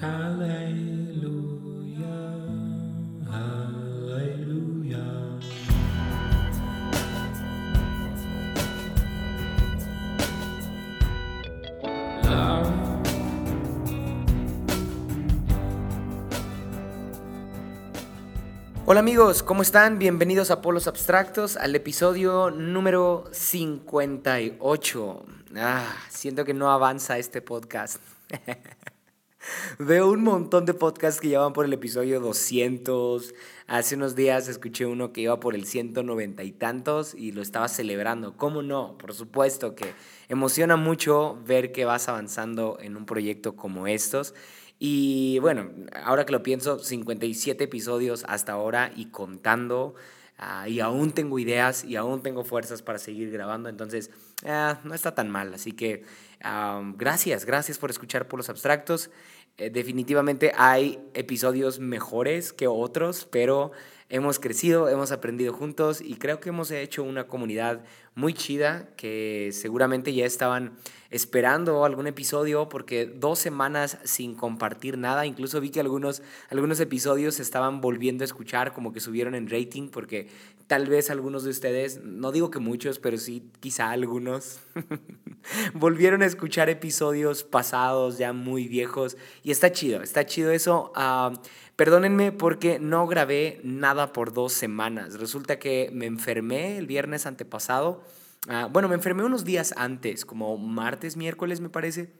Hola amigos, ¿cómo están? Bienvenidos a Polos Abstractos, al episodio número 58. Ah, siento que no avanza este podcast. Veo un montón de podcasts que ya por el episodio 200. Hace unos días escuché uno que iba por el 190 y tantos y lo estaba celebrando. ¿Cómo no? Por supuesto que emociona mucho ver que vas avanzando en un proyecto como estos. Y bueno, ahora que lo pienso, 57 episodios hasta ahora y contando. Ah, y aún tengo ideas y aún tengo fuerzas para seguir grabando. Entonces, ah, no está tan mal. Así que gracias, gracias por escuchar por los abstractos. Eh, definitivamente hay episodios mejores que otros, pero hemos crecido, hemos aprendido juntos y creo que hemos hecho una comunidad muy chida que seguramente ya estaban esperando algún episodio porque dos semanas sin compartir nada, incluso vi que algunos, algunos episodios se estaban volviendo a escuchar, como que subieron en rating porque tal vez algunos de ustedes, no digo que muchos, pero sí quizá algunos, volvieron a escuchar episodios pasados ya muy viejos y está chido, está chido eso. Ah, Perdónenme porque no grabé nada por dos semanas. Resulta que me enfermé el viernes antepasado. Ah, bueno, me enfermé unos días antes, como martes, miércoles me parece.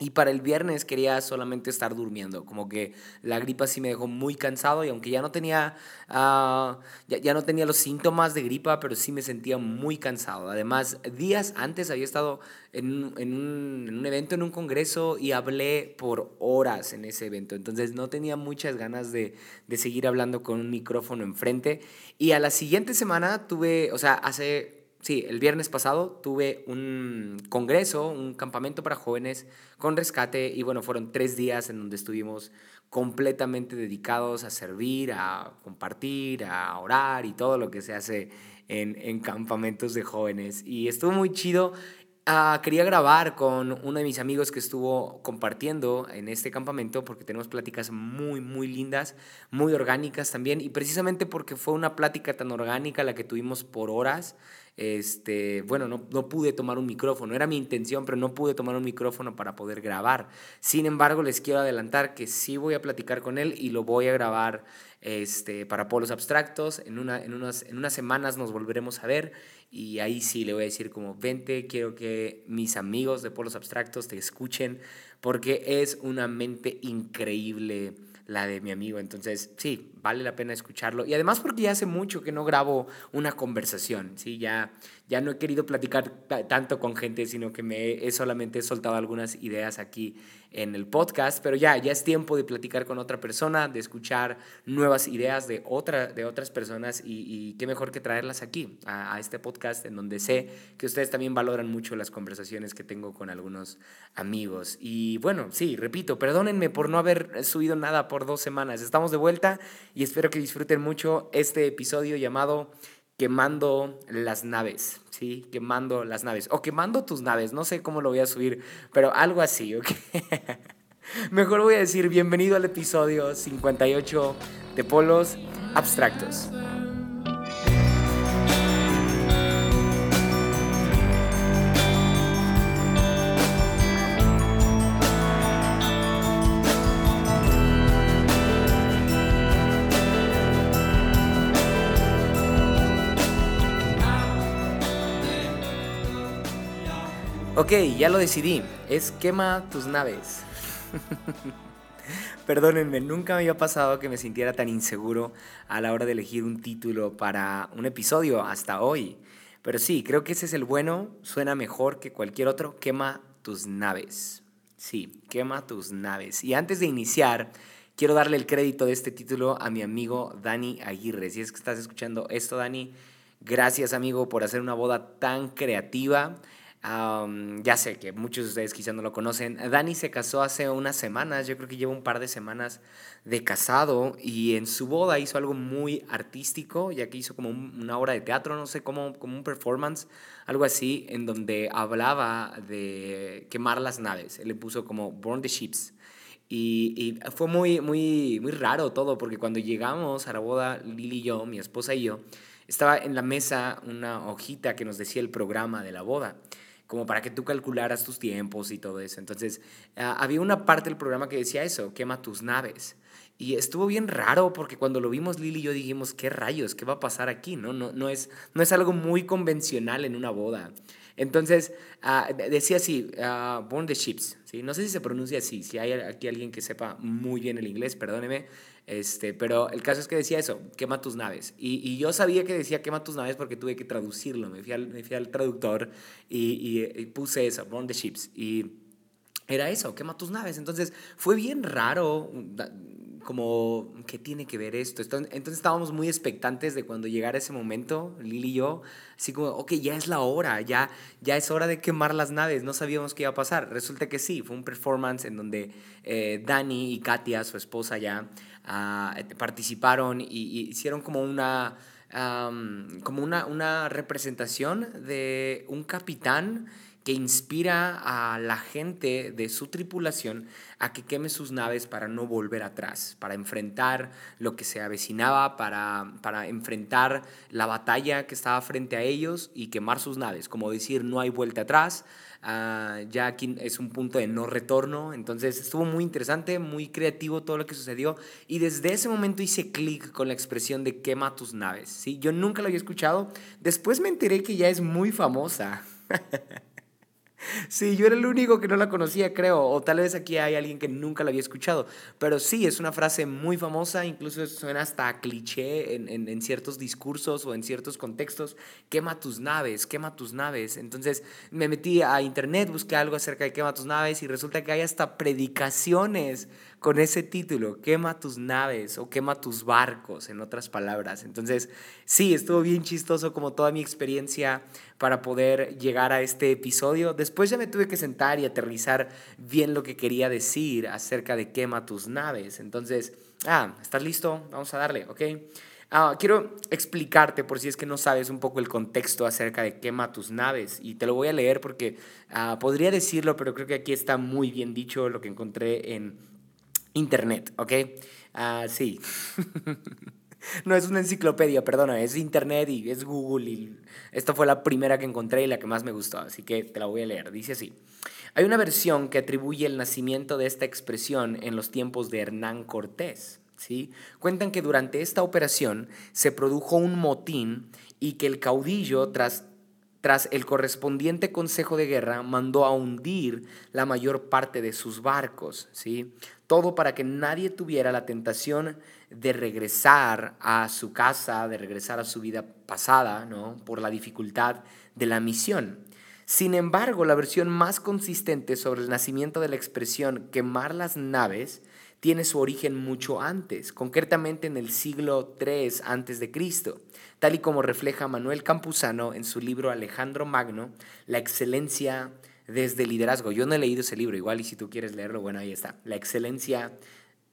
Y para el viernes quería solamente estar durmiendo, como que la gripa sí me dejó muy cansado y aunque ya no tenía, ah, ya, no tenía los síntomas de gripa, pero sí me sentía muy cansado. Además, días antes había estado en, en, un, en un evento, en un congreso y hablé por horas en ese evento, entonces no tenía muchas ganas de, de seguir hablando con un micrófono enfrente. Y a la siguiente semana tuve, o sea, hace sí, el viernes pasado tuve un congreso, un campamento para jóvenes con rescate y bueno, fueron tres días en donde estuvimos completamente dedicados a servir, a compartir, a orar y todo lo que se hace en, en campamentos de jóvenes. Y estuvo muy chido. Ah, quería grabar con uno de mis amigos que estuvo compartiendo en este campamento porque tenemos pláticas muy, muy lindas, muy orgánicas también. Y precisamente porque fue una plática tan orgánica la que tuvimos por horas, este, bueno, no, no, pude tomar un micrófono, era mi intención, pero no pude tomar un micrófono para poder grabar. Sin embargo, les quiero adelantar que sí voy a platicar con él y lo voy a grabar este, para polos abstractos. En, una, en, unas, en unas semanas nos volveremos a ver y ahí sí le voy a decir como, vente, quiero que mis amigos de polos abstractos te escuchen porque es una mente increíble la de mi amigo. Entonces, sí, vale la pena escucharlo. Y además porque ya hace mucho que no grabo una conversación, ¿sí? Ya, ya no he querido platicar tanto con gente, sino que me he solamente soltado algunas ideas aquí en el podcast, pero ya, ya es tiempo de platicar con otra persona, de escuchar nuevas ideas de, otra, de otras personas y, qué mejor que traerlas aquí, a, este podcast, en donde sé que ustedes también valoran mucho las conversaciones que tengo con algunos amigos. Y bueno, sí, repito, perdónenme por no haber subido nada por dos semanas. Estamos de vuelta y espero que disfruten mucho este episodio llamado Quemando las naves, ¿sí? Quemando las naves. O quemando tus naves, no sé cómo lo voy a subir, pero algo así, ¿ok? Mejor voy a decir bienvenido al episodio 58 de Polos Abstractos. Ok, ya lo decidí. Es quema tus naves. Perdónenme, nunca me había pasado que me sintiera tan inseguro a la hora de elegir un título para un episodio hasta hoy. Pero sí, creo que ese es el bueno, suena mejor que cualquier otro. Quema tus naves. Sí, quema tus naves. Y antes de iniciar, quiero darle el crédito de este título a mi amigo Dani Aguirre. Si es que estás escuchando esto, Dani, gracias amigo por hacer una boda tan creativa ya sé que muchos de ustedes quizá no lo conocen. Dani se casó hace unas semanas, yo creo que lleva un par de semanas de casado y en su boda hizo algo muy artístico, ya que hizo como una obra de teatro, no sé, como, como un performance, algo así, en donde hablaba de quemar las naves. Él le puso como Burn the Ships. Y, fue muy, muy, muy raro todo, porque cuando llegamos a la boda, Lili y yo, mi esposa y yo, estaba en la mesa una hojita que nos decía el programa de la boda, como para que tú calcularas tus tiempos y todo eso. Entonces, ah, había una parte del programa que decía eso, quema tus naves. Y estuvo bien raro porque cuando lo vimos Lili y yo dijimos, ¿qué rayos? ¿Qué va a pasar aquí? No, no, no, es, no es algo muy convencional en una boda. Entonces, ah, decía así, uh, Burn the Ships. ¿sí? No sé si se pronuncia así, si hay aquí alguien que sepa muy bien el inglés, perdóneme. Este, pero el caso es que decía eso, quema tus naves. Y, y yo sabía que decía quema tus naves porque tuve que traducirlo. Me fui al, me fui al traductor y, y, puse eso, Burn the Ships. Y era eso, quema tus naves. Entonces fue bien raro como, ¿qué tiene que ver esto? Entonces estábamos muy expectantes de cuando llegara ese momento, Lili y yo, así como, ok, ya es la hora, ya, ya es hora de quemar las naves, no sabíamos qué iba a pasar. Resulta que sí, fue un performance en donde eh, Dani y Katia, su esposa ya, ah, participaron y, hicieron como una... como una, una representación de un capitán que inspira a la gente de su tripulación a que queme sus naves para no volver atrás, para enfrentar lo que se avecinaba, para, para enfrentar la batalla que estaba frente a ellos y quemar sus naves, como decir no hay vuelta atrás, uh, ya aquí es un punto de no retorno, entonces estuvo muy interesante, muy creativo todo lo que sucedió. Y desde ese momento hice clic con la expresión de quema tus naves, ¿sí? yo nunca lo había escuchado, después me enteré que ya es muy famosa. Sí, yo era el único que no la conocía, creo, o tal vez aquí hay alguien que nunca la había escuchado, pero sí, es una frase muy famosa, incluso suena hasta cliché en, en, ciertos discursos o en ciertos contextos, quema tus naves, quema tus naves. Entonces me metí a internet, busqué algo acerca de quema tus naves y resulta que hay hasta predicaciones con ese título, quema tus naves o quema tus barcos, en otras palabras. Entonces, sí, estuvo bien chistoso como toda mi experiencia para poder llegar a este episodio. Después ya me tuve que sentar y aterrizar bien lo que quería decir acerca de quema tus naves. Entonces, ah, ¿estás listo? Vamos a darle, ¿ok? Ah, quiero explicarte, por si es que no sabes un poco el contexto acerca de quema tus naves, y te lo voy a leer porque ah, podría decirlo, pero creo que aquí está muy bien dicho lo que encontré en Internet, ¿ok? Ah, sí. no es una enciclopedia, perdona, es Internet y es Google y esta fue la primera que encontré y la que más me gustó, así que te la voy a leer. Dice así. Hay una versión que atribuye el nacimiento de esta expresión en los tiempos de Hernán Cortés. ¿sí? Cuentan que durante esta operación se produjo un motín y que el caudillo, tras tras el correspondiente consejo de guerra, mandó a hundir la mayor parte de sus barcos, ¿sí? Todo para que nadie tuviera la tentación de regresar a su casa, de regresar a su vida pasada, ¿no? Por la dificultad de la misión. Sin embargo, la versión más consistente sobre el nacimiento de la expresión quemar las naves tiene su origen mucho antes, concretamente en el siglo III antes de Cristo, tal y como refleja Manuel Campuzano en su libro Alejandro Magno, La excelencia desde el liderazgo. Yo no he leído ese libro, igual y si tú quieres leerlo, bueno, ahí está. La excelencia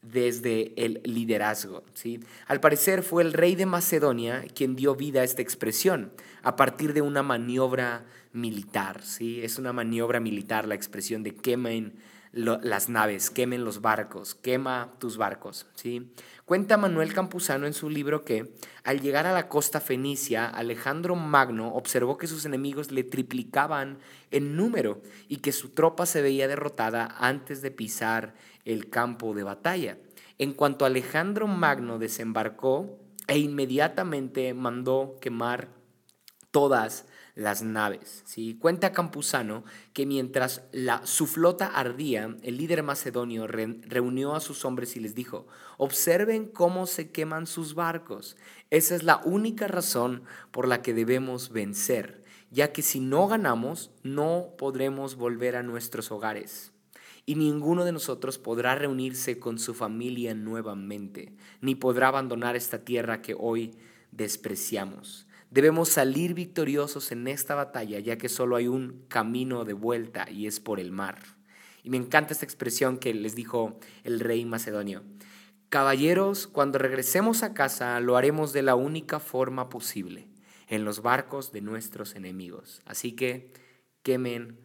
desde el liderazgo. ¿sí? Al parecer fue el rey de Macedonia quien dio vida a esta expresión a partir de una maniobra militar. ¿sí? Es una maniobra militar la expresión de quemen las naves, quemen los barcos, quema tus barcos. ¿sí? Cuenta Manuel Campuzano en su libro que al llegar a la costa fenicia, Alejandro Magno observó que sus enemigos le triplicaban en número y que su tropa se veía derrotada antes de pisar el campo de batalla. En cuanto Alejandro Magno desembarcó e inmediatamente mandó quemar todas las naves. Cuenta Campuzano que mientras la, su flota ardía, el líder macedonio reunió a sus hombres y les dijo, observen cómo se queman sus barcos. Esa es la única razón por la que debemos vencer, ya que si no ganamos, no podremos volver a nuestros hogares. Y ninguno de nosotros podrá reunirse con su familia nuevamente, ni podrá abandonar esta tierra que hoy despreciamos. Debemos salir victoriosos en esta batalla, ya que solo hay un camino de vuelta y es por el mar. Y me encanta esta expresión que les dijo el rey macedonio. Caballeros, cuando regresemos a casa lo haremos de la única forma posible, en los barcos de nuestros enemigos. Así que quemen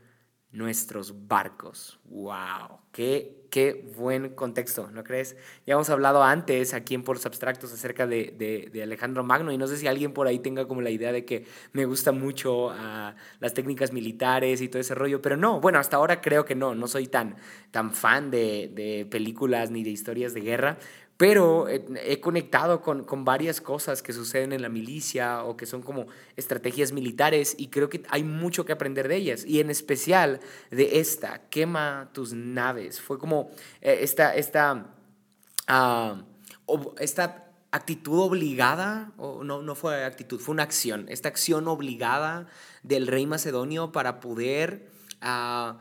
nuestros barcos. ¡Wow! Qué, qué buen contexto, ¿no crees? Ya hemos hablado antes aquí en Poros Abstractos acerca de, de, Alejandro Magno y no sé si alguien por ahí tenga como la idea de que me gusta mucho uh, las técnicas militares y todo ese rollo, pero no, bueno, hasta ahora creo que no, no soy tan, tan fan de, de películas ni de historias de guerra, pero he conectado con, con, varias cosas que suceden en la milicia o que son como estrategias militares y creo que hay mucho que aprender de ellas y en especial de esta, quema tus naves. Fue como eh, esta, esta, uh, esta actitud obligada, o no, no fue actitud, fue una acción, esta acción obligada del rey macedonio para poder... Uh,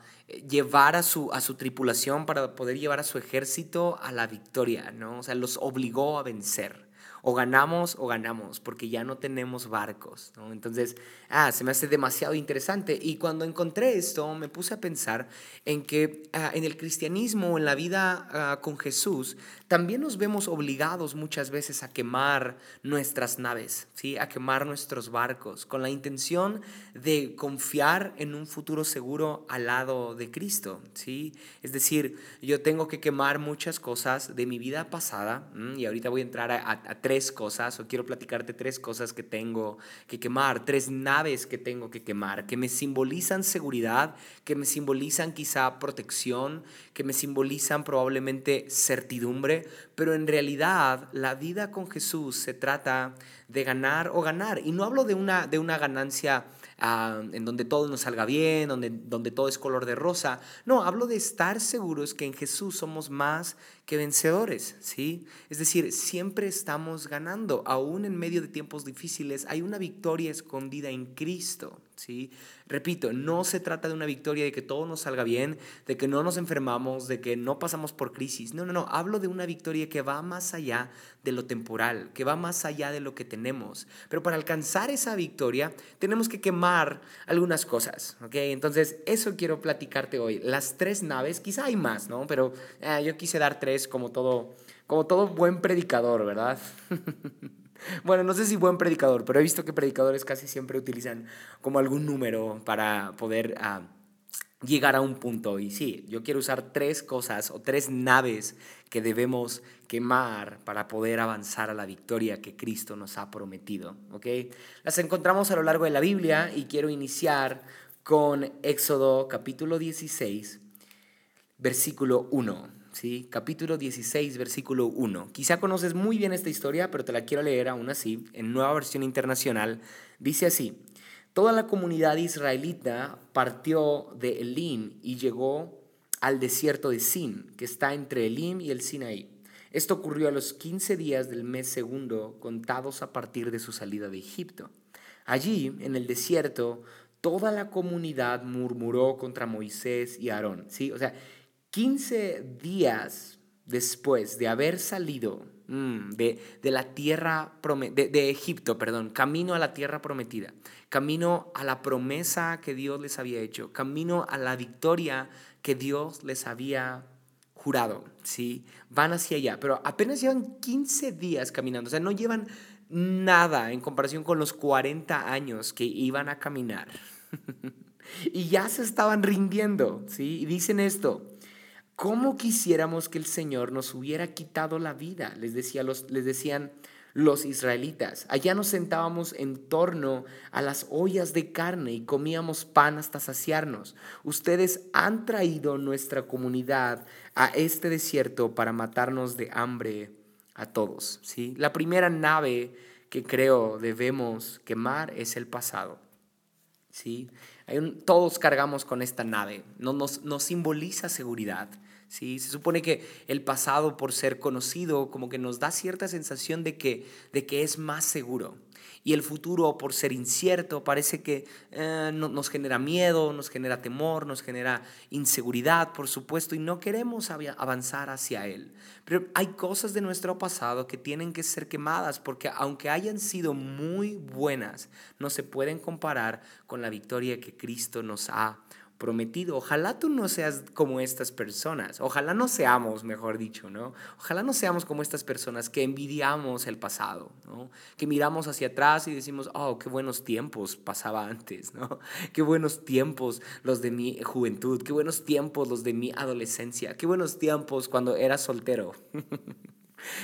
llevar a su, a su tripulación, para poder llevar a su ejército a la victoria, ¿no? O sea, los obligó a vencer. O ganamos o ganamos, porque ya no tenemos barcos, ¿no? Entonces, ah, se me hace demasiado interesante. Y cuando encontré esto, me puse a pensar en que ah, en el cristianismo, en la vida ah, con Jesús, también nos vemos obligados muchas veces a quemar nuestras naves, ¿sí? a quemar nuestros barcos, con la intención de confiar en un futuro seguro al lado de Cristo. ¿sí? Es decir, yo tengo que quemar muchas cosas de mi vida pasada, y ahorita voy a entrar a, tres cosas, o quiero platicarte tres cosas que tengo que quemar, tres naves que tengo que quemar, que me simbolizan seguridad, que me simbolizan quizá protección, que me simbolizan probablemente certidumbre pero en realidad la vida con Jesús se trata de ganar o ganar. Y no hablo de una, de una ganancia ah, en donde todo nos salga bien, donde, donde todo es color de rosa. No, hablo de estar seguros que en Jesús somos más que vencedores, ¿sí? Es decir, siempre estamos ganando, aún en medio de tiempos difíciles, hay una victoria escondida en Cristo, ¿sí? Repito, no se trata de una victoria de que todo nos salga bien, de que no nos enfermamos, de que no pasamos por crisis. No, no, no, hablo de una victoria que va más allá de lo temporal, que va más allá de lo que tenemos. Pero para alcanzar esa victoria tenemos que quemar algunas cosas, ¿ok? Entonces, eso quiero platicarte hoy. Las tres naves, quizá hay más, ¿no? Pero eh, yo quise dar tres como todo, como todo buen predicador, ¿verdad? Bueno, no sé si buen predicador, pero he visto que predicadores casi siempre utilizan como algún número para poder ah, llegar a un punto. Y sí, yo quiero usar tres cosas o tres naves que debemos quemar para poder avanzar a la victoria que Cristo nos ha prometido. ¿ok? Las encontramos a lo largo de la Biblia y quiero iniciar con Éxodo capítulo 16, versículo 1. ¿Sí? capítulo 16, versículo 1. Quizá conoces muy bien esta historia, pero te la quiero leer aún así, en nueva versión internacional. Dice así, toda la comunidad israelita partió de Elim y llegó al desierto de Sin, que está entre Elim y el Sinaí. Esto ocurrió a los 15 días del mes segundo, contados a partir de su salida de Egipto. Allí, en el desierto, toda la comunidad murmuró contra Moisés y Aarón. ¿sí? O sea, 15 días después de haber salido mm, de, la tierra, de, de Egipto, perdón, camino a la tierra prometida, camino a la promesa que Dios les había hecho, camino a la victoria que Dios les había jurado, ¿sí? Van hacia allá, pero apenas llevan 15 días caminando, o sea, no llevan nada en comparación con los 40 años que iban a caminar. y ya se estaban rindiendo, ¿sí? Dicen esto, ¿Cómo quisiéramos que el Señor nos hubiera quitado la vida? Les, decía los, les decían los israelitas. Allá nos sentábamos en torno a las ollas de carne y comíamos pan hasta saciarnos. Ustedes han traído nuestra comunidad a este desierto para matarnos de hambre a todos. ¿sí? La primera nave que creo debemos quemar es el pasado. ¿sí? todos cargamos con esta nave, nos, nos simboliza seguridad. ¿Sí? Se supone que el pasado, por ser conocido, como que nos da cierta sensación de que, de que es más seguro. Y el futuro, por ser incierto, parece que eh, nos genera miedo, nos genera temor, nos genera inseguridad, por supuesto, y no queremos avanzar hacia él. Pero hay cosas de nuestro pasado que tienen que ser quemadas, porque aunque hayan sido muy buenas, no se pueden comparar con la victoria que Cristo nos ha prometido. Ojalá tú no seas como estas personas. Ojalá no seamos, mejor dicho, ¿no? Ojalá no seamos como estas personas que envidiamos el pasado, ¿no? Que miramos hacia atrás y decimos, oh, qué buenos tiempos pasaba antes, ¿no? Qué buenos tiempos los de mi juventud, qué buenos tiempos los de mi adolescencia, qué buenos tiempos cuando era soltero.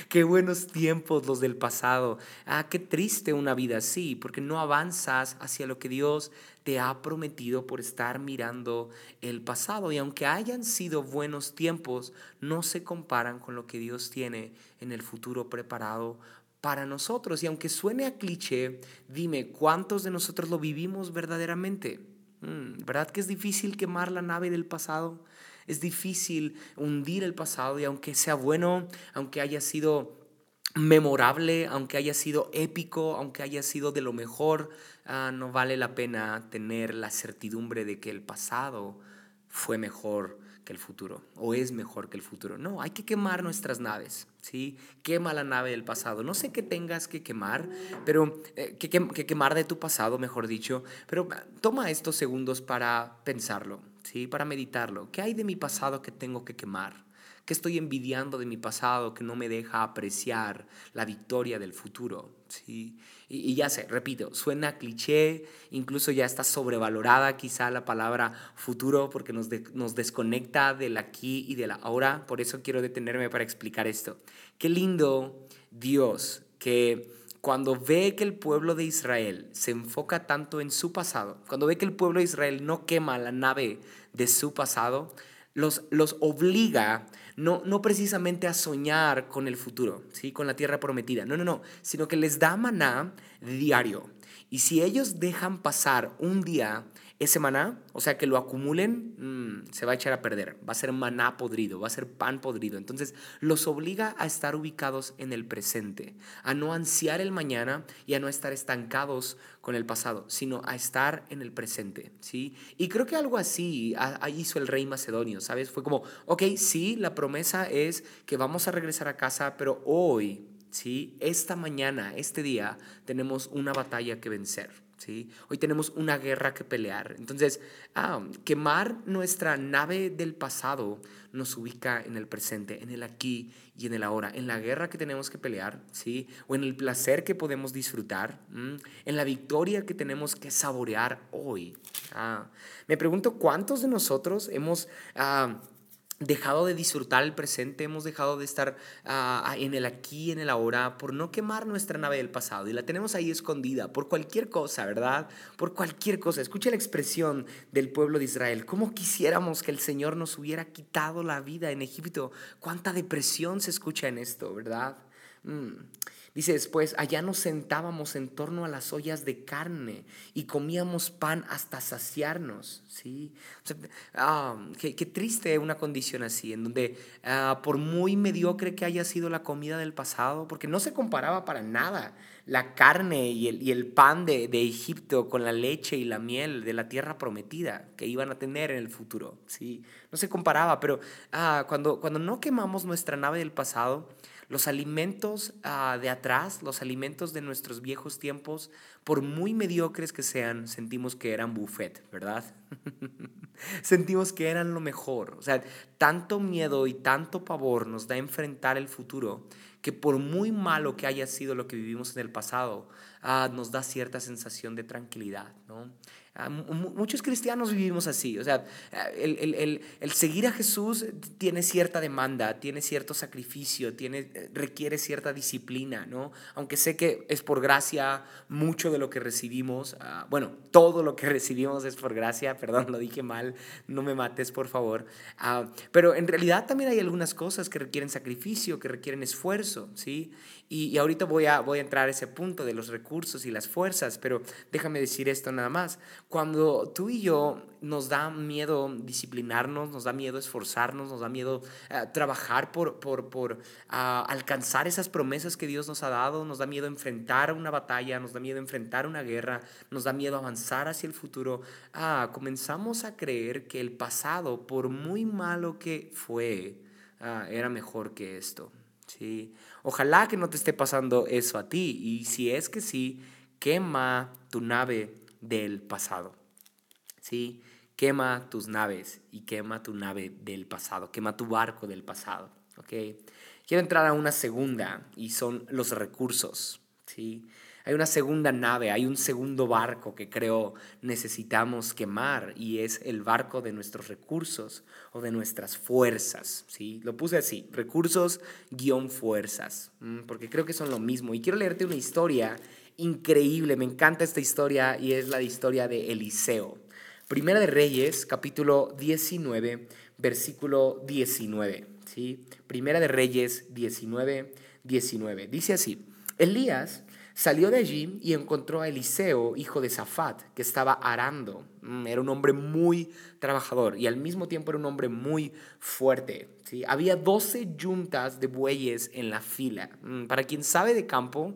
Qué buenos tiempos los del pasado. Ah, qué triste una vida así, porque no avanzas hacia lo que Dios te ha prometido por estar mirando el pasado. Y aunque hayan sido buenos tiempos, no se comparan con lo que Dios tiene en el futuro preparado para nosotros. Y aunque suene a cliché, dime, ¿cuántos de nosotros lo vivimos verdaderamente? Mm, ¿Verdad que es difícil quemar la nave del pasado? Es difícil hundir el pasado y aunque sea bueno, aunque haya sido memorable, aunque haya sido épico, aunque haya sido de lo mejor, ah, no vale la pena tener la certidumbre de que el pasado fue mejor que el futuro o es mejor que el futuro. No, hay que quemar nuestras naves, ¿sí? Quema la nave del pasado. No sé qué tengas que quemar, pero eh, que, que quemar de tu pasado, mejor dicho, pero toma estos segundos para pensarlo. ¿sí? Para meditarlo. ¿Qué hay de mi pasado que tengo que quemar? ¿Qué estoy envidiando de mi pasado que no me deja apreciar la victoria del futuro? ¿sí? Y, ya sé, repito, suena cliché, incluso ya está sobrevalorada quizá la palabra futuro porque nos, nos desconecta del aquí y del ahora. Por eso quiero detenerme para explicar esto. Qué lindo Dios que cuando ve que el pueblo de Israel se enfoca tanto en su pasado, cuando ve que el pueblo de Israel no quema la nave de su pasado, los, los obliga no, no precisamente a soñar con el futuro, ¿sí? con la tierra prometida, no, no, no, sino que les da maná diario. Y si ellos dejan pasar un día ese maná, o sea, que lo acumulen, mm, se va a echar a perder. Va a ser maná podrido, va a ser pan podrido. Entonces, los obliga a estar ubicados en el presente, a no ansiar el mañana y a no estar estancados con el pasado, sino a estar en el presente, ¿sí? Y creo que algo así hizo el rey macedonio, ¿sabes? Fue como, ok, sí, la promesa es que vamos a regresar a casa, pero hoy, ¿sí? Esta mañana, este día, tenemos una batalla que vencer. ¿Sí? Hoy tenemos una guerra que pelear. Entonces, ah, quemar nuestra nave del pasado nos ubica en el presente, en el aquí y en el ahora, en la guerra que tenemos que pelear, ¿sí? O en el placer que podemos disfrutar, en la victoria que tenemos que saborear hoy. Ah, me pregunto cuántos de nosotros hemos... Ah, dejado de disfrutar el presente, hemos dejado de estar ah, en el aquí, en el ahora, por no quemar nuestra nave del pasado y la tenemos ahí escondida por cualquier cosa, ¿verdad? Por cualquier cosa. Escucha la expresión del pueblo de Israel. ¿Cómo quisiéramos que el Señor nos hubiera quitado la vida en Egipto? ¿Cuánta depresión se escucha en esto, ¿verdad? Mm. Dice después, allá nos sentábamos en torno a las ollas de carne y comíamos pan hasta saciarnos. ¿sí? Ah, qué, triste una condición así, en donde ah, por muy mediocre que haya sido la comida del pasado, porque no se comparaba para nada la carne y el, y el pan de, de, Egipto con la leche y la miel de la tierra prometida que iban a tener en el futuro. ¿sí? No se comparaba, pero ah, cuando, cuando no quemamos nuestra nave del pasado, los alimentos ah, de atrás, los alimentos de nuestros viejos tiempos, por muy mediocres que sean, sentimos que eran buffet, ¿verdad? sentimos que eran lo mejor. O sea, tanto miedo y tanto pavor nos da enfrentar el futuro que por muy malo que haya sido lo que vivimos en el pasado, ah, nos da cierta sensación de tranquilidad, ¿no? Ah, muchos cristianos vivimos así, o sea, el, el, el, seguir a Jesús tiene cierta demanda, tiene cierto sacrificio, tiene, requiere cierta disciplina, ¿no? Aunque sé que es por gracia mucho de lo que recibimos, ah, bueno, todo lo que recibimos es por gracia, perdón, lo dije mal, no me mates, por favor, ah, pero en realidad también hay algunas cosas que requieren sacrificio, que requieren esfuerzo, ¿sí? Y, y ahorita voy a, voy a entrar a ese punto de los recursos y las fuerzas, pero déjame decir esto nada más cuando tú y yo nos da miedo disciplinarnos, nos da miedo esforzarnos, nos da miedo eh, trabajar por, por, por ah, alcanzar esas promesas que Dios nos ha dado, nos da miedo enfrentar una batalla, nos da miedo enfrentar una guerra, nos da miedo avanzar hacia el futuro, ah, comenzamos a creer que el pasado, por muy malo que fue, ah, era mejor que esto. ¿Sí? Ojalá que no te esté pasando eso a ti y si es que sí, quema tu nave del pasado. ¿Sí? quema tus naves y quema tu nave del pasado, quema tu barco del pasado. Quiero entrar a una segunda y son los recursos. ¿sí? Hay una segunda nave, hay un segundo barco que creo necesitamos quemar y es el barco de nuestros recursos o de nuestras fuerzas. ¿sí? Lo puse así, recursos guion fuerzas, porque creo que son lo mismo. Y quiero leerte una historia increíble, me encanta esta historia y es la historia de Eliseo. Primera de Reyes, capítulo 19, versículo 19. ¿sí? Primera de Reyes 19, 19. Dice así, Elías Salió de allí y encontró a Eliseo, hijo de Safat, que estaba arando. Mm, era un hombre muy trabajador y al mismo tiempo era un hombre muy fuerte. ¿sí? Había 12 yuntas de bueyes en la fila. Mm, para quien sabe de campo,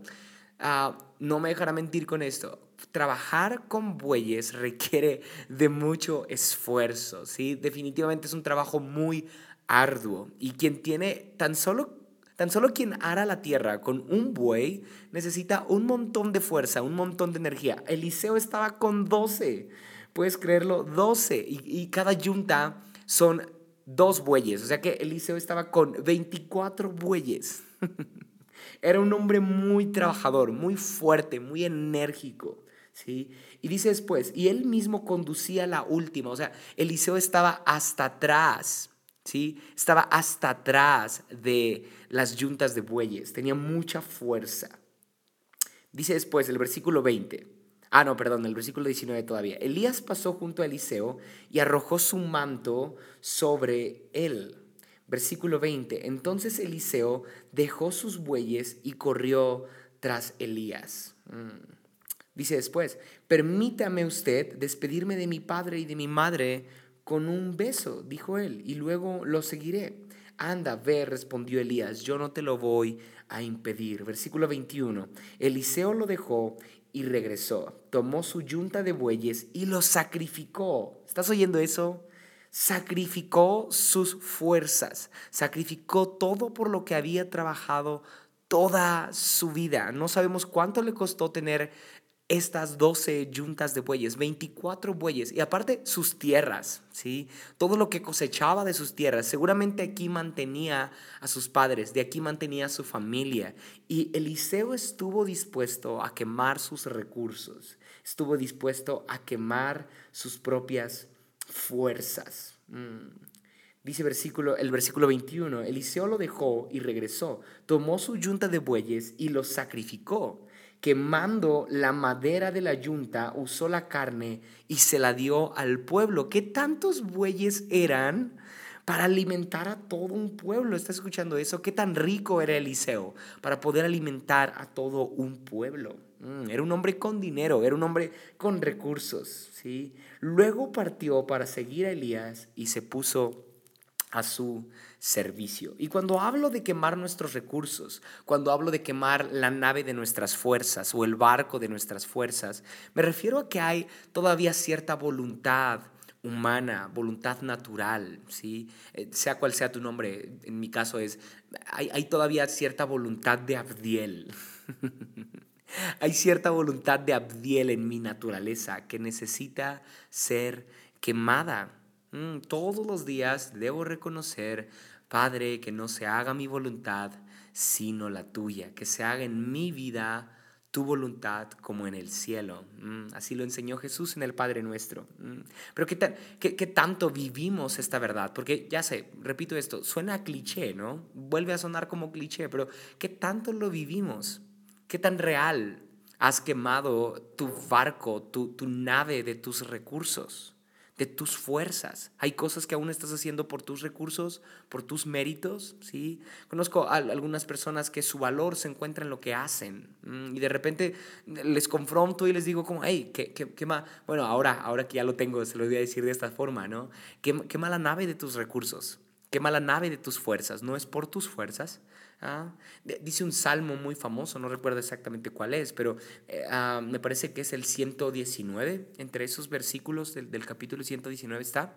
ah, no me dejará mentir con esto. Trabajar con bueyes requiere de mucho esfuerzo. ¿sí? Definitivamente es un trabajo muy arduo. Y quien tiene tan solo Tan solo quien ara la tierra con un buey necesita un montón de fuerza, un montón de energía. Eliseo estaba con 12, puedes creerlo, 12. Y, y cada yunta son dos bueyes. O sea que Eliseo estaba con 24 bueyes. Era un hombre muy trabajador, muy fuerte, muy enérgico. ¿sí? Y dice después, y él mismo conducía la última. O sea, Eliseo estaba hasta atrás ¿sí? Estaba hasta atrás de las yuntas de bueyes, tenía mucha fuerza. Dice después el versículo 20, ah, no, perdón, el versículo 19 todavía. Elías pasó junto a Eliseo y arrojó su manto sobre él. Versículo 20, entonces Eliseo dejó sus bueyes y corrió tras Elías. Mm. Dice después, permítame usted despedirme de mi padre y de mi madre con un beso, dijo él, y luego lo seguiré. Anda, ve, respondió Elías, yo no te lo voy a impedir. Versículo 21. Eliseo lo dejó y regresó. Tomó su yunta de bueyes y lo sacrificó. ¿Estás oyendo eso? Sacrificó sus fuerzas, sacrificó todo por lo que había trabajado toda su vida. No sabemos cuánto le costó tener estas 12 yuntas de bueyes, 24 bueyes, y aparte sus tierras, ¿sí? Todo lo que cosechaba de sus tierras, seguramente aquí mantenía a sus padres, de aquí mantenía a su familia. Y Eliseo estuvo dispuesto a quemar sus recursos, estuvo dispuesto a quemar sus propias fuerzas. Mm. Dice versículo, el versículo 21, Eliseo lo dejó y regresó, tomó su yunta de bueyes y los sacrificó quemando la madera de la yunta, usó la carne y se la dio al pueblo. ¿Qué tantos bueyes eran para alimentar a todo un pueblo? ¿Estás escuchando eso? ¿Qué tan rico era Eliseo para poder alimentar a todo un pueblo? Mm, era un hombre con dinero, era un hombre con recursos. ¿sí? Luego partió para seguir a Elías y se puso a su servicio. Y cuando hablo de quemar nuestros recursos, cuando hablo de quemar la nave de nuestras fuerzas o el barco de nuestras fuerzas, me refiero a que hay todavía cierta voluntad humana, voluntad natural, ¿sí? Eh, sea cual sea tu nombre, en mi caso es, hay, hay todavía cierta voluntad de Abdiel. hay cierta voluntad de Abdiel en mi naturaleza que necesita ser quemada. Mm, todos los días debo reconocer Padre, que no se haga mi voluntad, sino la tuya, que se haga en mi vida tu voluntad como en el cielo. Mm, así lo enseñó Jesús en el Padre nuestro. Mm, pero ¿qué, qué, tanto vivimos esta verdad? Porque ya sé, repito esto, suena cliché, ¿no? Vuelve a sonar como cliché, pero ¿qué tanto lo vivimos? ¿Qué tan real has quemado tu barco, tu, tu nave de tus recursos? De tus fuerzas. Hay cosas que aún estás haciendo por tus recursos, por tus méritos, ¿sí? Conozco a algunas personas que su valor se encuentra en lo que hacen mm, y de repente les confronto y les digo como, hey, qué, qué, qué bueno, ahora, ahora que ya lo tengo, se lo voy a decir de esta forma, ¿no? Qué, qué mala nave de tus recursos, qué mala nave de tus fuerzas, no es por tus fuerzas, ¿Ah? Dice un salmo muy famoso, no recuerdo exactamente cuál es, pero eh, ah, me parece que es el 119, entre esos versículos del, del capítulo 119 está.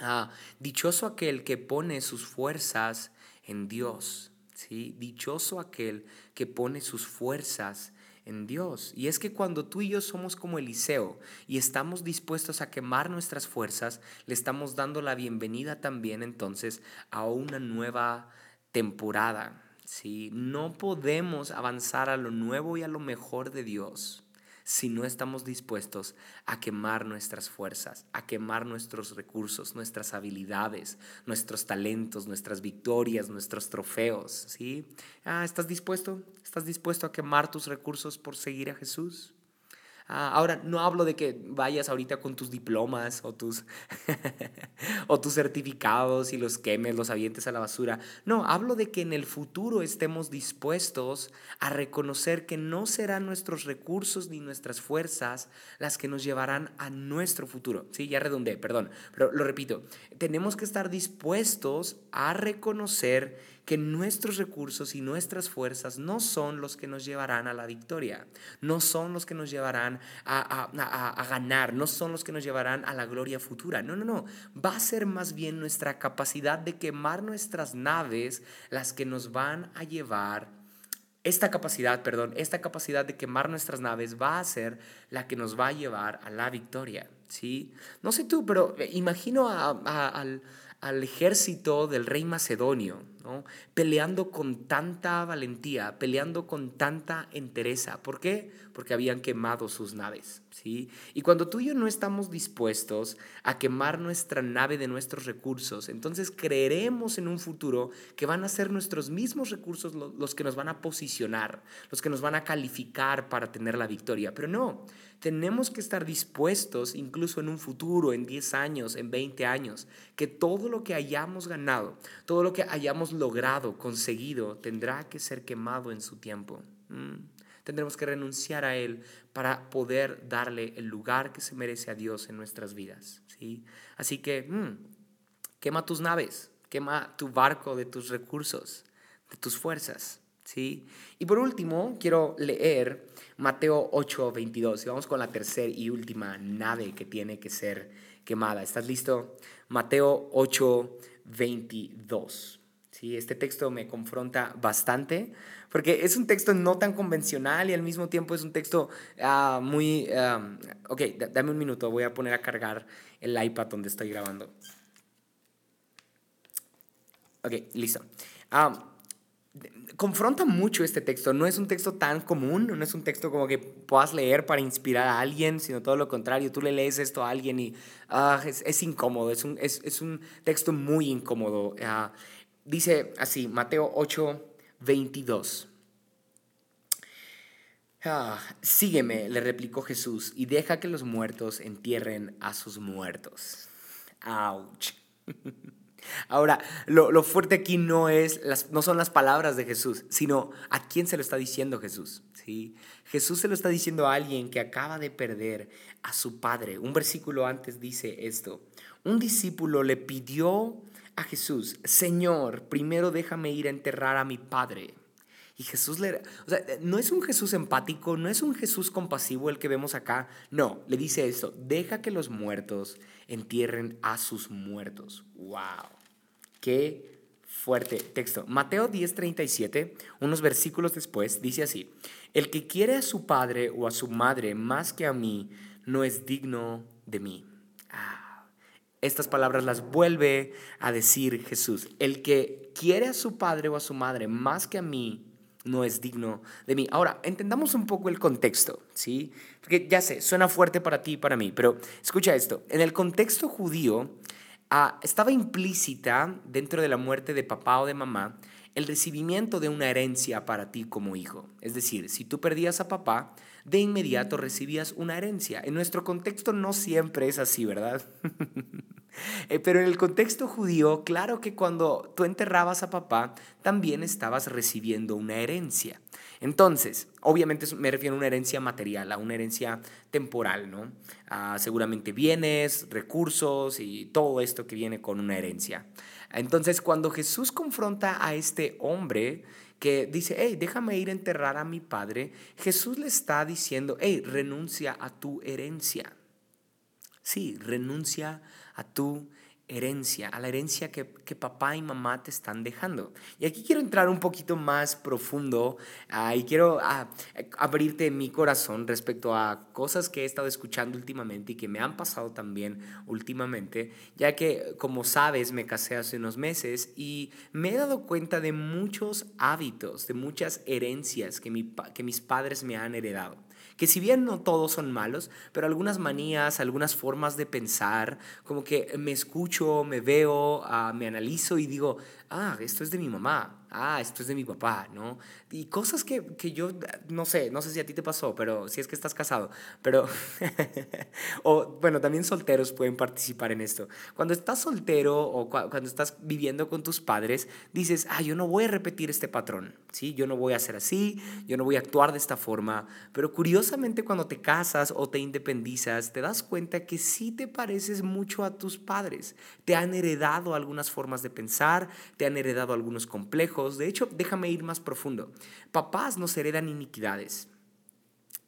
Ah, dichoso aquel que pone sus fuerzas en Dios, ¿sí? Dichoso aquel que pone sus fuerzas en Dios. Y es que cuando tú y yo somos como Eliseo y estamos dispuestos a quemar nuestras fuerzas, le estamos dando la bienvenida también entonces a una nueva temporada. ¿sí? No podemos avanzar a lo nuevo y a lo mejor de Dios si no estamos dispuestos a quemar nuestras fuerzas, a quemar nuestros recursos, nuestras habilidades, nuestros talentos, nuestras victorias, nuestros trofeos, ¿sí? Ah, ¿estás dispuesto? ¿Estás dispuesto a quemar tus recursos por seguir a Jesús? Ah, ahora, no hablo de que vayas ahorita con tus diplomas o tus, o tus certificados y los quemes, los avientes a la basura. No, hablo de que en el futuro estemos dispuestos a reconocer que no serán nuestros recursos ni nuestras fuerzas las que nos llevarán a nuestro futuro. Sí, ya redundé, perdón, pero lo repito. Tenemos que estar dispuestos a reconocer que nuestros recursos y nuestras fuerzas no son los que nos llevarán a la victoria, no son los que nos llevarán a, ganar, no son los que nos llevarán a la gloria futura. No, no, no. Va a ser más bien nuestra capacidad de quemar nuestras naves las que nos van a llevar esta capacidad, perdón, esta capacidad de quemar nuestras naves va a ser la que nos va a llevar a la victoria, ¿sí? No sé tú, pero imagino al, al ejército del rey macedonio, peleando con tanta valentía, peleando con tanta entereza. ¿Por qué? Porque habían quemado sus naves. ¿sí? Y cuando tú y yo no estamos dispuestos a quemar nuestra nave de nuestros recursos, entonces creeremos en un futuro que van a ser nuestros mismos recursos los que nos van a posicionar, los que nos van a calificar para tener la victoria. Pero no, tenemos que estar dispuestos, incluso en un futuro, en 10 años, en 20 años, que todo lo que hayamos ganado, todo lo que hayamos logrado, conseguido, tendrá que ser quemado en su tiempo. Mm. Tendremos que renunciar a Él para poder darle el lugar que se merece a Dios en nuestras vidas. ¿sí? Así que mm, quema tus naves, quema tu barco de tus recursos, de tus fuerzas. ¿Sí? Y por último, quiero leer Mateo 8, 22. Y vamos con la tercera y última nave que tiene que ser quemada. ¿Estás listo? Mateo 8, 22. ¿sí? Este texto me confronta bastante porque es un texto no tan convencional y al mismo tiempo es un texto uh, muy... Um, ok, dame un minuto, voy a poner a cargar el iPad donde estoy grabando. Ok, listo. Um, confronta mucho este texto. No es un texto tan común, no es un texto como que puedas leer para inspirar a alguien, sino todo lo contrario. Tú le lees esto a alguien y uh, es, es, incómodo, es un, es, es un, texto muy incómodo. Uh, Dice así, Mateo 8, 22. Ah, sígueme, le replicó Jesús, y deja que los muertos entierren a sus muertos. ¡Auch! Ahora, lo, fuerte aquí no, es las, no son las palabras de Jesús, sino a quién se lo está diciendo Jesús. ¿sí? Jesús se lo está diciendo a alguien que acaba de perder a su padre. Un versículo antes dice esto. Un discípulo le pidió a Jesús, Señor, primero déjame ir a enterrar a mi padre. Y Jesús le... O sea, no es un Jesús empático, no es un Jesús compasivo el que vemos acá. No, le dice esto, deja que los muertos entierren a sus muertos. ¡Wow! Qué fuerte texto. Mateo 10:37, unos versículos después, dice así, el que quiere a su padre o a su madre más que a mí, no es digno de mí. Estas palabras las vuelve a decir Jesús. El que quiere a su padre o a su madre más que a mí, no es digno de mí. Ahora, entendamos un poco el contexto, ¿sí? Porque ya sé, suena fuerte para ti y para mí, pero escucha esto. En el contexto judío ah, estaba implícita dentro de la muerte de papá o de mamá el recibimiento de una herencia para ti como hijo. Es decir, si tú perdías a papá, de inmediato recibías una herencia. En nuestro contexto no siempre es así, ¿verdad? Eh, pero en el contexto judío, claro que cuando tú enterrabas a papá, también estabas recibiendo una herencia. Entonces, obviamente me refiero a una herencia material, a una herencia temporal, ¿no? seguramente bienes, recursos y todo esto que viene con una herencia. Entonces, cuando Jesús confronta a este hombre, que dice, hey, déjame ir a enterrar a mi padre, Jesús le está diciendo, hey, renuncia a tu herencia. Sí, renuncia a tu herencia, a la herencia que, papá y mamá te están dejando. Y aquí quiero entrar un poquito más profundo ah, y quiero ah, abrirte mi corazón respecto a cosas que he estado escuchando últimamente y que me han pasado también últimamente, ya que como sabes me casé hace unos meses y me he dado cuenta de muchos hábitos, de muchas herencias que, mi, que mis padres me han heredado que si bien no todos son malos, pero algunas manías, algunas formas de pensar, como que me escucho, me veo, ah, me analizo y digo, ah, esto es de mi mamá, ah, esto es de mi papá, ¿no? Y cosas que, que, yo, no sé, no sé si a ti te pasó, pero si es que estás casado, pero, o bueno, también solteros pueden participar en esto. Cuando estás soltero o cuando estás viviendo con tus padres, dices, ah, yo no voy a repetir este patrón, ¿sí? Yo no voy a hacer así, yo no voy a actuar de esta forma, pero curiosamente cuando te casas o te independizas, te das cuenta que sí te pareces mucho a tus padres, te han heredado algunas formas de pensar, te han heredado algunos complejos. De hecho, déjame ir más profundo. Papás nos heredan iniquidades.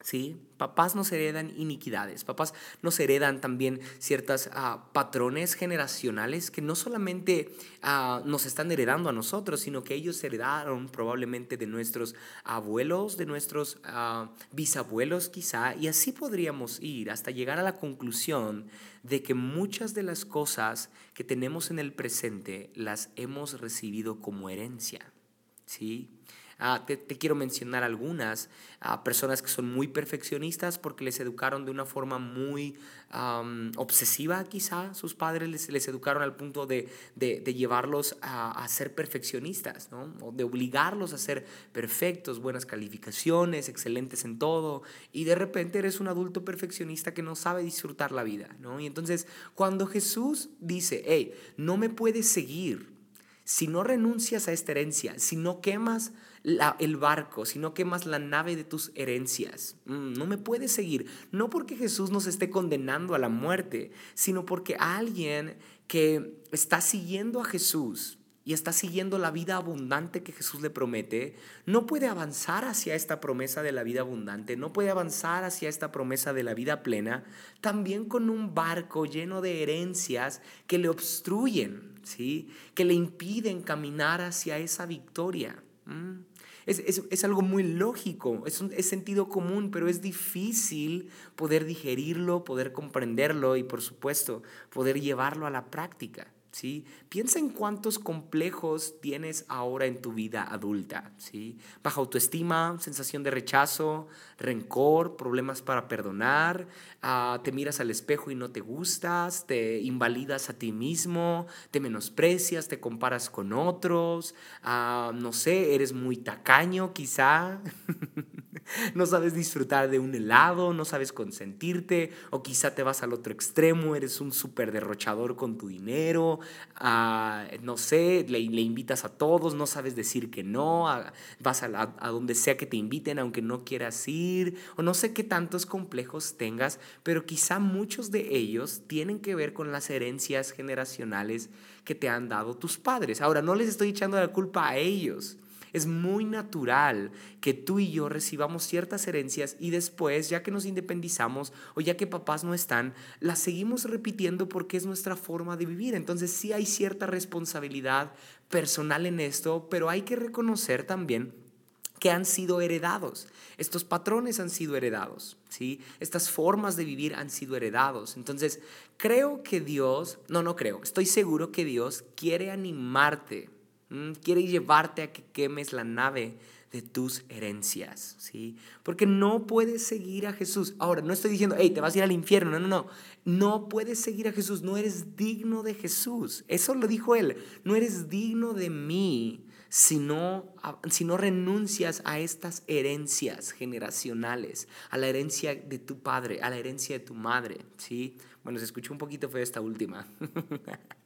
¿Sí? Papás nos heredan iniquidades, papás nos heredan también ciertos ah, patrones generacionales que no solamente ah, nos están heredando a nosotros, sino que ellos heredaron probablemente de nuestros abuelos, de nuestros ah, bisabuelos quizá, y así podríamos ir hasta llegar a la conclusión de que muchas de las cosas que tenemos en el presente las hemos recibido como herencia. ¿Sí? Ah, te, quiero mencionar algunas ah, personas que son muy perfeccionistas porque les educaron de una forma muy obsesiva quizá. Sus padres les, les educaron al punto de, de, llevarlos a, a, ser perfeccionistas, ¿no? o de obligarlos a ser perfectos, buenas calificaciones, excelentes en todo. Y de repente eres un adulto perfeccionista que no sabe disfrutar la vida. ¿no? Y entonces cuando Jesús dice, hey, no me puedes seguir si no renuncias a esta herencia, si no quemas el barco, si no quemas la nave de tus herencias. Mm, no me puedes seguir. No porque Jesús nos esté condenando a la muerte, sino porque alguien que está siguiendo a Jesús y está siguiendo la vida abundante que Jesús le promete, no puede avanzar hacia esta promesa de la vida abundante, no puede avanzar hacia esta promesa de la vida plena, también con un barco lleno de herencias que le obstruyen, ¿sí? que le impiden caminar hacia esa victoria. Mm. Es, algo muy lógico, es, es sentido común, pero es difícil poder digerirlo, poder comprenderlo y por supuesto poder llevarlo a la práctica. ¿Sí? Piensa en cuántos complejos tienes ahora en tu vida adulta, ¿sí? Baja autoestima, sensación de rechazo, rencor, problemas para perdonar, ah, te miras al espejo y no te gustas, te invalidas a ti mismo, te menosprecias, te comparas con otros, ah, no sé, eres muy tacaño quizá, no sabes disfrutar de un helado, no sabes consentirte, o quizá te vas al otro extremo, eres un súper derrochador con tu dinero, ah, no sé, le, invitas a todos, no sabes decir que no, vas a, a donde sea que te inviten aunque no quieras ir o no sé qué tantos complejos tengas, pero quizá muchos de ellos tienen que ver con las herencias generacionales que te han dado tus padres. Ahora, no les estoy echando la culpa a ellos. Es muy natural que tú y yo recibamos ciertas herencias y después, ya que nos independizamos o ya que papás no están, las seguimos repitiendo porque es nuestra forma de vivir. Entonces sí hay cierta responsabilidad personal en esto, pero hay que reconocer también que han sido heredados. Estos patrones han sido heredados, ¿sí? Estas formas de vivir han sido heredados. Entonces, creo que Dios, no, no creo, estoy seguro que Dios quiere animarte, quiere llevarte a que quemes la nave de tus herencias, ¿sí? Porque no puedes seguir a Jesús. Ahora, no estoy diciendo, hey, te vas a ir al infierno, no, no, no. No puedes seguir a Jesús, no eres digno de Jesús. Eso lo dijo él, no eres digno de mí si no, si no renuncias a estas herencias generacionales, a la herencia de tu padre, a la herencia de tu madre, ¿sí? Bueno, se escuchó un poquito fue esta última.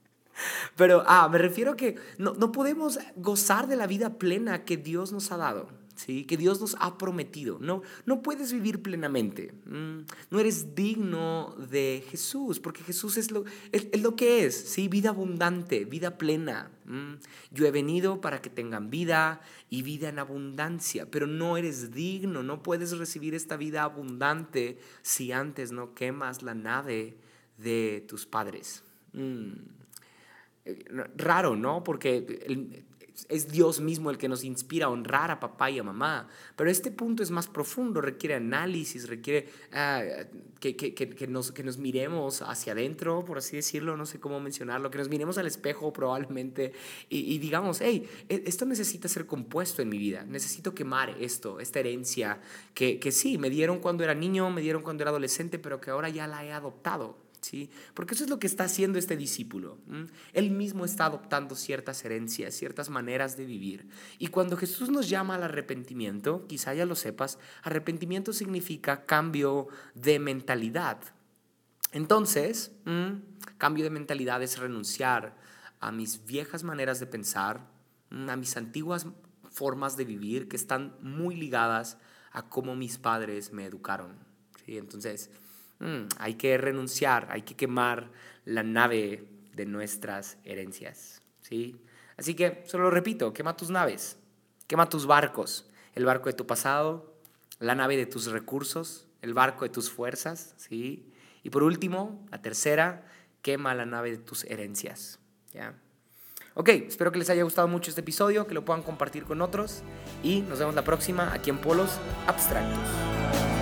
Pero, ah, me refiero que no, no podemos gozar de la vida plena que Dios nos ha dado. ¿sí? que Dios nos ha prometido. No, no puedes vivir plenamente. Mm, no eres digno de Jesús, porque Jesús es lo, es, lo que es, ¿sí? vida abundante, vida plena. Mm, yo he venido para que tengan vida y vida en abundancia, pero no eres digno, no puedes recibir esta vida abundante si antes no quemas la nave de tus padres. Raro, ¿no? Porque es Dios mismo el que nos inspira a honrar a papá y a mamá. Pero este punto es más profundo, requiere análisis, requiere ah, que, que, que, nos, que nos miremos hacia adentro, por así decirlo, no sé cómo mencionarlo, que nos miremos al espejo probablemente y, y digamos, hey, e, esto necesita ser compuesto en mi vida, necesito quemar esto, esta herencia que, que sí, me dieron cuando era niño, me dieron cuando era adolescente, pero que ahora ya la he adoptado. ¿Sí? Porque eso es lo que está haciendo este discípulo. Él mismo está adoptando ciertas herencias, ciertas maneras de vivir. Y cuando Jesús nos llama al arrepentimiento, quizá ya lo sepas, arrepentimiento significa cambio de mentalidad. Entonces, cambio de mentalidad es renunciar a mis viejas maneras de pensar, a mis antiguas formas de vivir que están muy ligadas a cómo mis padres me educaron. ¿sí? Entonces, Mm, hay que renunciar, hay que quemar la nave de nuestras herencias. ¿sí? Así que, solo repito, quema tus naves, quema tus barcos, el barco de tu pasado, la nave de tus recursos, el barco de tus fuerzas, ¿sí? Y por último, la tercera, quema la nave de tus herencias, ¿ya? Ok, espero que les haya gustado mucho este episodio, que lo puedan compartir con otros y nos vemos la próxima aquí en Polos Abstractos.